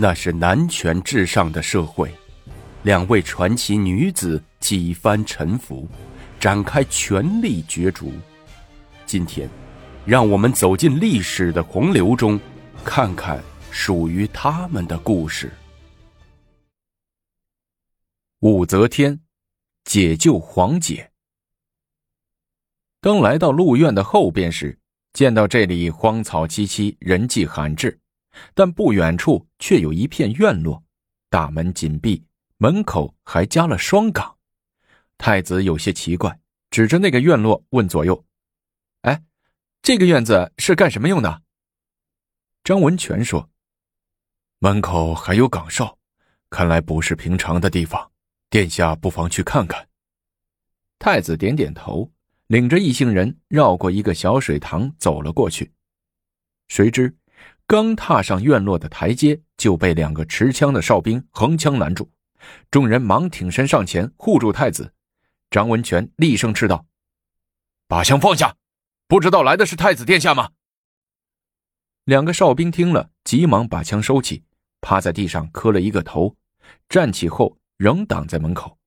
那是男权至上的社会，两位传奇女子几番沉浮，展开权力角逐。今天，让我们走进历史的洪流中，看看属于他们的故事。武则天解救黄姐。刚来到鹿苑的后边时，见到这里荒草萋萋，人迹罕至。但不远处却有一片院落，大门紧闭，门口还加了双岗。太子有些奇怪，指着那个院落问左右：“哎，这个院子是干什么用的？”张文全说：“门口还有岗哨，看来不是平常的地方，殿下不妨去看看。”太子点点头，领着一行人绕过一个小水塘走了过去，谁知。刚踏上院落的台阶，就被两个持枪的哨兵横枪拦住。众人忙挺身上前护住太子。张文全厉声斥道：“把枪放下！不知道来的是太子殿下吗？”两个哨兵听了，急忙把枪收起，趴在地上磕了一个头，站起后仍挡在门口，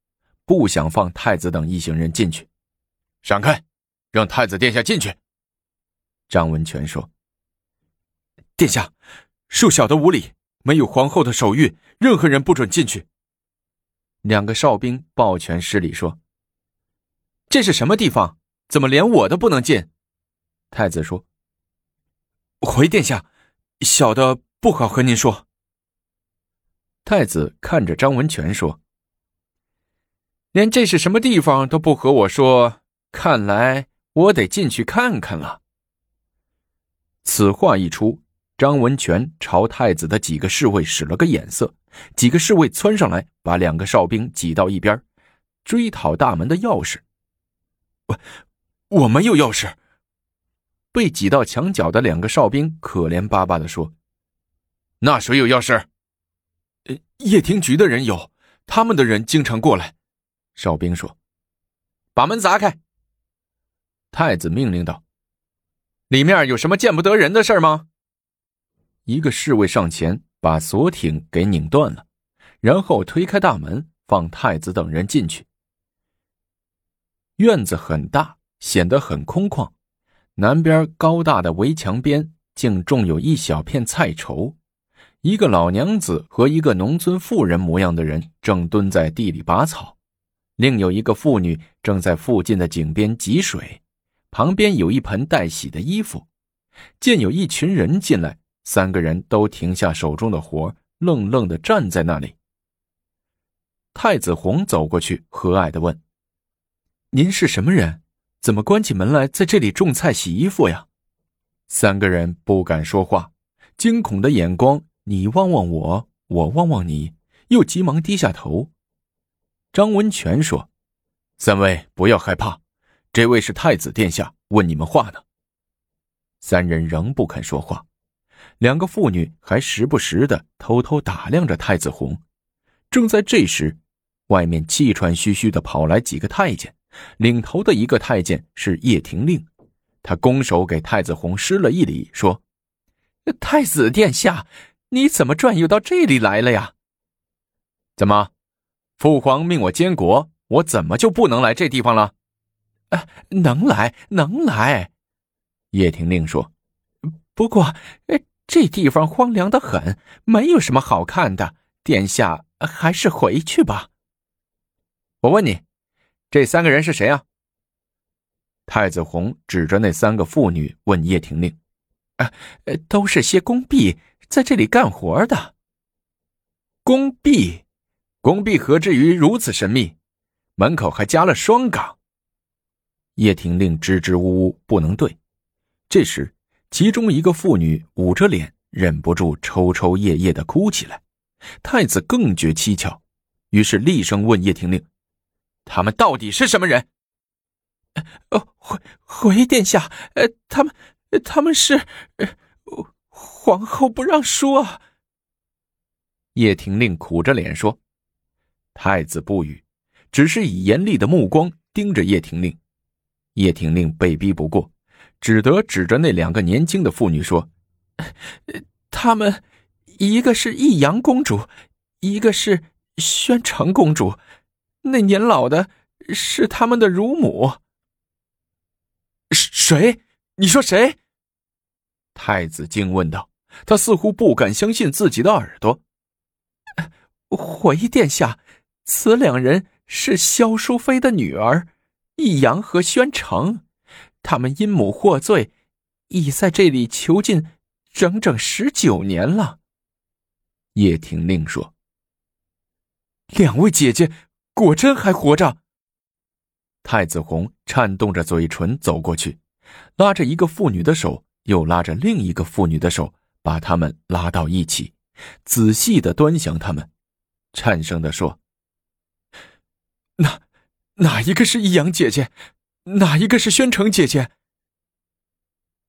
不想放太子等一行人进去。闪开，让太子殿下进去。张文全说。殿下，恕小的无礼，没有皇后的手谕，任何人不准进去。两个哨兵抱拳施礼说：“这是什么地方？怎么连我都不能进？”太子说：“回殿下，小的不好和您说。”太子看着张文全说：“连这是什么地方都不和我说，看来我得进去看看了。”此话一出。张文全朝太子的几个侍卫使了个眼色，几个侍卫窜上来，把两个哨兵挤到一边，追讨大门的钥匙。我我没有钥匙。被挤到墙角的两个哨兵可怜巴巴的说：“那谁有钥匙？”“呃，叶庭局的人有，他们的人经常过来。”哨兵说：“把门砸开。”太子命令道：“里面有什么见不得人的事吗？”一个侍卫上前把锁挺给拧断了，然后推开大门，放太子等人进去。院子很大，显得很空旷。南边高大的围墙边，竟种有一小片菜畴。一个老娘子和一个农村妇人模样的人正蹲在地里拔草，另有一个妇女正在附近的井边汲水，旁边有一盆待洗的衣服。见有一群人进来。三个人都停下手中的活，愣愣的站在那里。太子弘走过去，和蔼的问：“您是什么人？怎么关起门来在这里种菜、洗衣服呀？”三个人不敢说话，惊恐的眼光你望望我，我望望你，又急忙低下头。张文全说：“三位不要害怕，这位是太子殿下问你们话呢。”三人仍不肯说话。两个妇女还时不时的偷偷打量着太子红。正在这时，外面气喘吁吁的跑来几个太监，领头的一个太监是叶廷令，他拱手给太子红施了一礼，说：“太子殿下，你怎么转悠到这里来了呀？怎么，父皇命我监国，我怎么就不能来这地方了？”“啊，能来，能来。”叶廷令说，“不过，这地方荒凉的很，没有什么好看的。殿下还是回去吧。我问你，这三个人是谁啊？太子红指着那三个妇女问叶廷令：“啊，都是些工婢，在这里干活的。工婢，工婢何至于如此神秘？门口还加了双岗。”叶廷令支支吾吾不能对。这时。其中一个妇女捂着脸，忍不住抽抽噎噎的哭起来。太子更觉蹊跷，于是厉声问叶廷令：“他们到底是什么人？”“，回回殿下，呃，他们，他们是……呃皇后不让说。”叶廷令苦着脸说。太子不语，只是以严厉的目光盯着叶廷令。叶廷令被逼不过。只得指着那两个年轻的妇女说：“他们一个是益阳公主，一个是宣城公主，那年老的是他们的乳母。谁？你说谁？太子惊问道。他似乎不敢相信自己的耳朵。回殿下，此两人是萧淑妃的女儿，益阳和宣城，他们因母获罪，已在这里囚禁整整十九年了。叶廷令说：“两位姐姐果真还活着。”太子红颤动着嘴唇走过去，拉着一个妇女的手，又拉着另一个妇女的手。把他们拉到一起，仔细的端详他们，颤声的说：“哪哪一个是易阳姐姐？哪一个是宣城姐姐？”“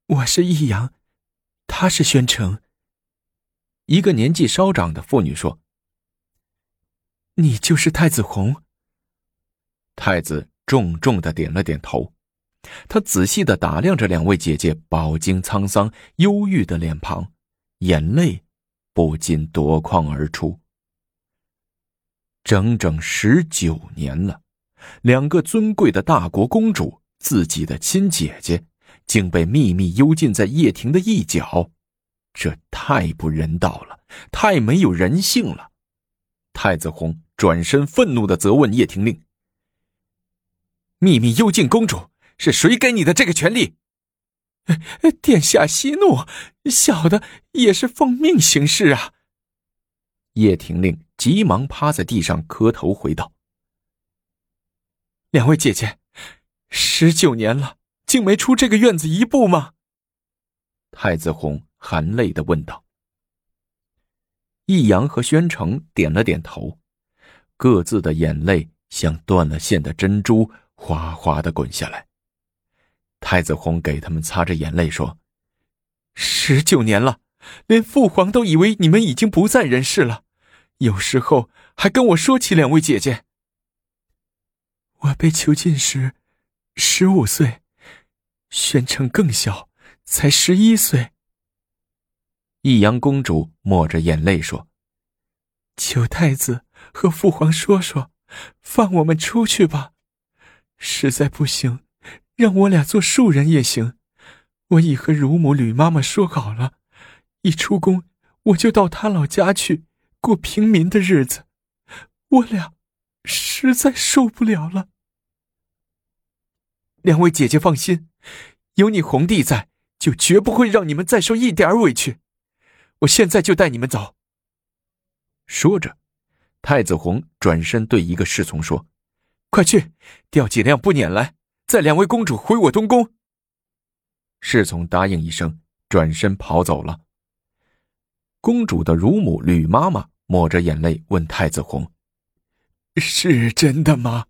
我是易阳，她是宣城。”一个年纪稍长的妇女说：“你就是太子红。”太子重重的点了点头，他仔细的打量着两位姐姐饱经沧桑、忧郁的脸庞。眼泪不禁夺眶而出。整整十九年了，两个尊贵的大国公主，自己的亲姐姐，竟被秘密幽禁在掖庭的一角，这太不人道了，太没有人性了！太子红转身愤怒的责问叶廷令：“秘密幽禁公主，是谁给你的这个权利？”殿下息怒，小的也是奉命行事啊。叶廷令急忙趴在地上磕头回道：“两位姐姐，十九年了，竟没出这个院子一步吗？”太子红含泪的问道。易阳和宣城点了点头，各自的眼泪像断了线的珍珠，哗哗的滚下来。太子红给他们擦着眼泪说：“十九年了，连父皇都以为你们已经不在人世了。有时候还跟我说起两位姐姐。我被囚禁时，十五岁，宣城更小，才十一岁。”益阳公主抹着眼泪说：“求太子和父皇说说，放我们出去吧。实在不行。”让我俩做庶人也行，我已和乳母吕妈妈说好了，一出宫我就到她老家去过平民的日子。我俩实在受不了了。两位姐姐放心，有你红帝在，就绝不会让你们再受一点委屈。我现在就带你们走。说着，太子红转身对一个侍从说：“快去调几辆步辇来。”载两位公主回我东宫。侍从答应一声，转身跑走了。公主的乳母吕妈妈抹着眼泪问太子红：“是真的吗？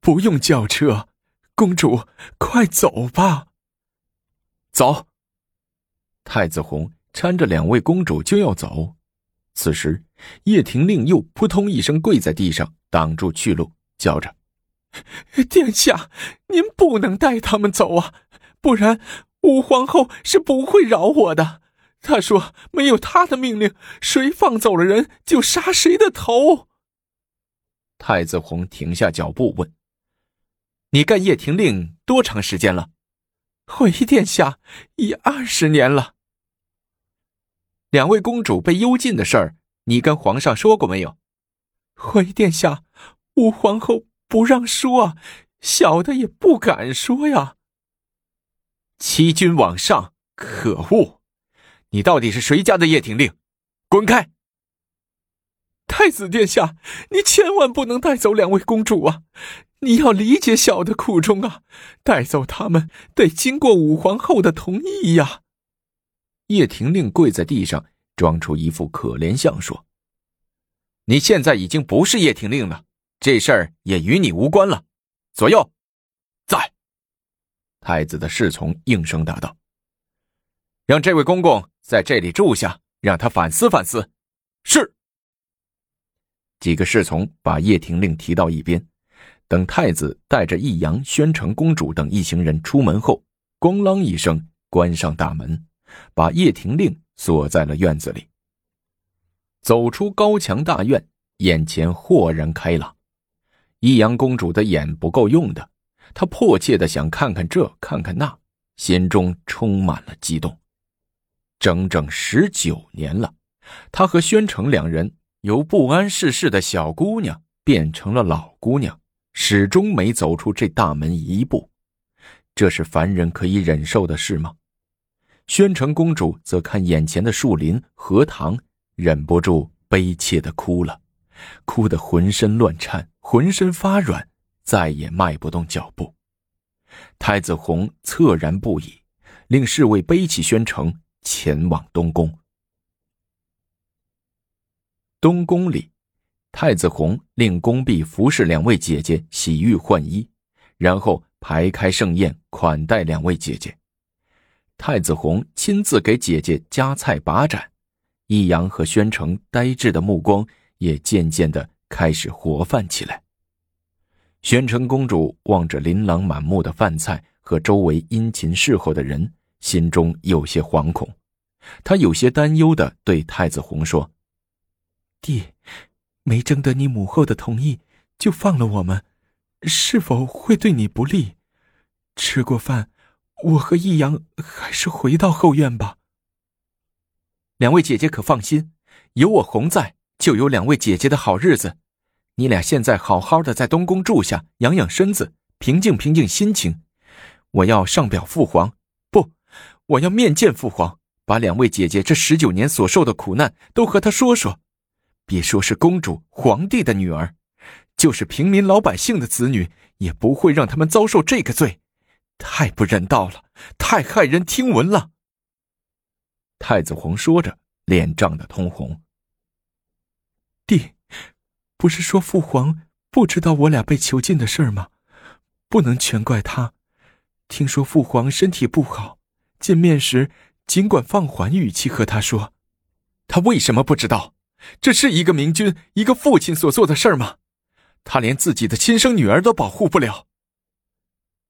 不用叫车，公主快走吧。”走。太子红搀着两位公主就要走，此时叶廷令又扑通一声跪在地上，挡住去路，叫着。殿下，您不能带他们走啊，不然武皇后是不会饶我的。她说没有她的命令，谁放走了人就杀谁的头。太子红停下脚步问：“你干叶廷令多长时间了？”回殿下，已二十年了。两位公主被幽禁的事儿，你跟皇上说过没有？回殿下，武皇后。不让说，小的也不敢说呀。欺君罔上，可恶！你到底是谁家的叶廷令？滚开！太子殿下，你千万不能带走两位公主啊！你要理解小的苦衷啊！带走他们得经过武皇后的同意呀。叶廷令跪在地上，装出一副可怜相，说：“你现在已经不是叶廷令了。”这事儿也与你无关了，左右，在。太子的侍从应声答道：“让这位公公在这里住下，让他反思反思。”是。几个侍从把叶廷令提到一边，等太子带着易阳、宣城公主等一行人出门后，咣啷一声关上大门，把叶廷令锁在了院子里。走出高墙大院，眼前豁然开朗。易阳公主的眼不够用的，她迫切的想看看这，看看那，心中充满了激动。整整十九年了，她和宣城两人由不谙世事的小姑娘变成了老姑娘，始终没走出这大门一步。这是凡人可以忍受的事吗？宣城公主则看眼前的树林、荷塘，忍不住悲切的哭了，哭得浑身乱颤，浑身发软，再也迈不动脚步。太子弘恻然不已，令侍卫背起宣城，前往东宫。东宫里，太子弘令宫婢服侍两位姐姐洗浴换衣，然后排开盛宴款待两位姐姐。太子弘亲自给姐姐夹菜把盏，易阳和宣城呆滞的目光也渐渐的开始活泛起来。宣城公主望着琳琅满目的饭菜和周围殷勤侍候的人，心中有些惶恐。她有些担忧的对太子弘说：“弟，没征得你母后的同意就放了我们，是否会对你不利？吃过饭。”我和易阳还是回到后院吧。两位姐姐可放心，有我红在，就有两位姐姐的好日子。你俩现在好好的在东宫住下，养养身子，平静平静心情。我要上表父皇，不，我要面见父皇，把两位姐姐这十九年所受的苦难都和他说说。别说是公主、皇帝的女儿，就是平民老百姓的子女，也不会让他们遭受这个罪。太不人道了，太骇人听闻了。太子红说着，脸涨得通红。弟，不是说父皇不知道我俩被囚禁的事儿吗？不能全怪他。听说父皇身体不好，见面时尽管放缓语气和他说。他为什么不知道？这是一个明君、一个父亲所做的事儿吗？他连自己的亲生女儿都保护不了。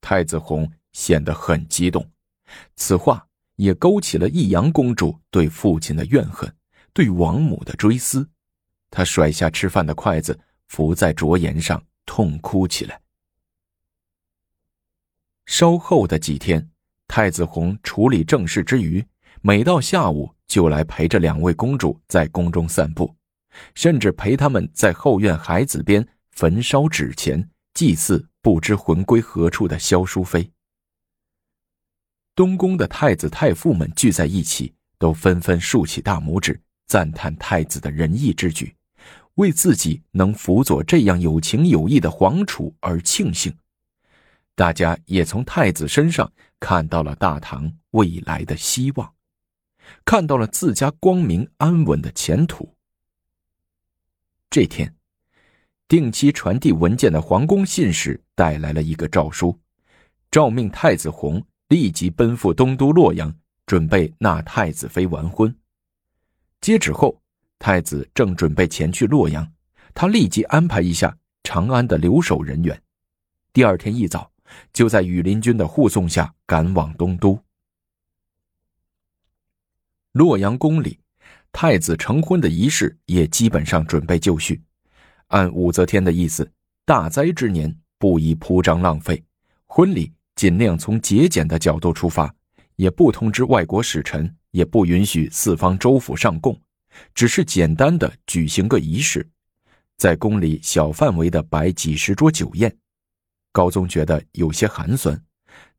太子弘显得很激动，此话也勾起了益阳公主对父亲的怨恨，对王母的追思。他甩下吃饭的筷子，伏在桌沿上痛哭起来。稍后的几天，太子弘处理政事之余，每到下午就来陪着两位公主在宫中散步，甚至陪他们在后院海子边焚烧纸钱祭祀。不知魂归何处的萧淑妃。东宫的太子太傅们聚在一起，都纷纷竖起大拇指，赞叹太子的仁义之举，为自己能辅佐这样有情有义的皇储而庆幸。大家也从太子身上看到了大唐未来的希望，看到了自家光明安稳的前途。这天。定期传递文件的皇宫信使带来了一个诏书，诏命太子弘立即奔赴东都洛阳，准备纳太子妃完婚。接旨后，太子正准备前去洛阳，他立即安排一下长安的留守人员，第二天一早就在羽林军的护送下赶往东都。洛阳宫里，太子成婚的仪式也基本上准备就绪。按武则天的意思，大灾之年不宜铺张浪费，婚礼尽量从节俭的角度出发，也不通知外国使臣，也不允许四方州府上贡，只是简单的举行个仪式，在宫里小范围的摆几十桌酒宴。高宗觉得有些寒酸，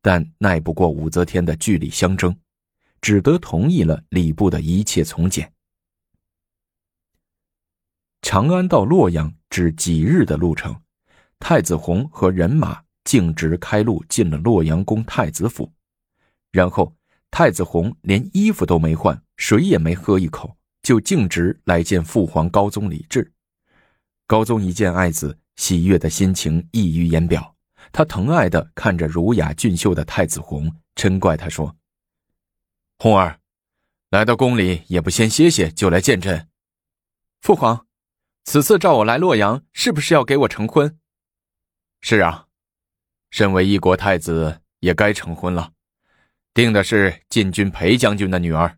但耐不过武则天的据理相争，只得同意了礼部的一切从简。长安到洛阳只几日的路程，太子弘和人马径直开路进了洛阳宫太子府，然后太子弘连衣服都没换，水也没喝一口，就径直来见父皇高宗李治。高宗一见爱子，喜悦的心情溢于言表，他疼爱的看着儒雅俊秀的太子弘，嗔怪他说：“红儿，来到宫里也不先歇歇，就来见朕。”父皇。此次召我来洛阳，是不是要给我成婚？是啊，身为一国太子，也该成婚了。定的是禁军裴将军的女儿。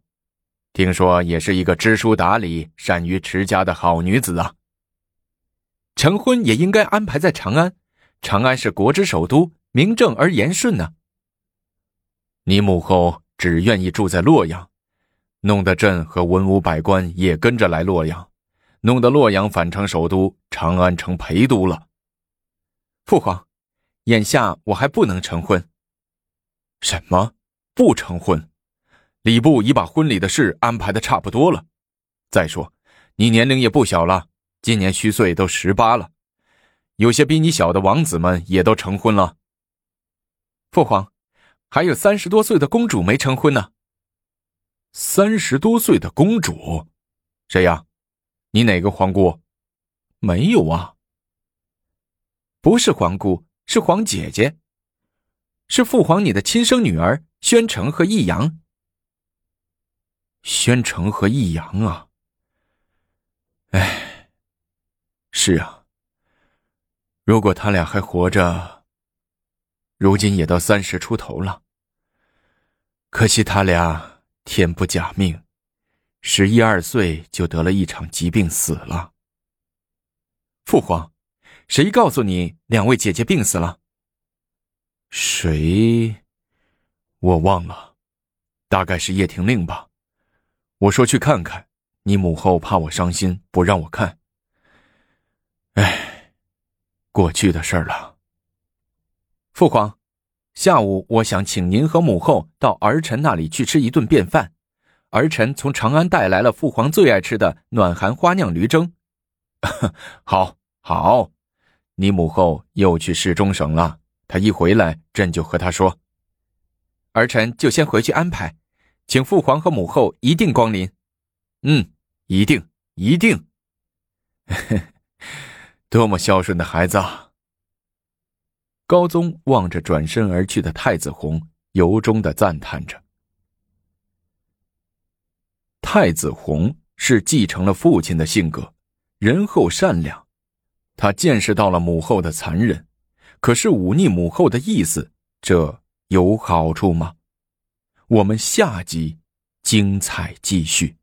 听说也是一个知书达理、善于持家的好女子啊。成婚也应该安排在长安，长安是国之首都，名正而言顺呢。你母后只愿意住在洛阳，弄得朕和文武百官也跟着来洛阳，弄得洛阳反成首都，长安成陪都了。父皇，眼下我还不能成婚。什么？不成婚？礼部已把婚礼的事安排的差不多了。再说，你年龄也不小了。今年虚岁都十八了，有些比你小的王子们也都成婚了。父皇，还有三十多岁的公主没成婚呢。三十多岁的公主，谁呀？你哪个皇姑？没有啊。不是皇姑，是皇姐姐，是父皇你的亲生女儿宣城和易阳。宣城和易阳啊，哎。是啊，如果他俩还活着，如今也都三十出头了。可惜他俩天不假命，十一二岁就得了一场疾病死了。父皇，谁告诉你两位姐姐病死了？谁？我忘了，大概是叶廷令吧。我说去看看，你母后怕我伤心，不让我看。唉，过去的事儿了。父皇，下午我想请您和母后到儿臣那里去吃一顿便饭。儿臣从长安带来了父皇最爱吃的暖寒花酿驴蒸。好，好，你母后又去市中省了。她一回来，朕就和她说。儿臣就先回去安排，请父皇和母后一定光临。嗯，一定，一定。多么孝顺的孩子啊！高宗望着转身而去的太子弘，由衷的赞叹着。太子弘是继承了父亲的性格，仁厚善良。他见识到了母后的残忍，可是忤逆母后的意思，这有好处吗？我们下集精彩继续。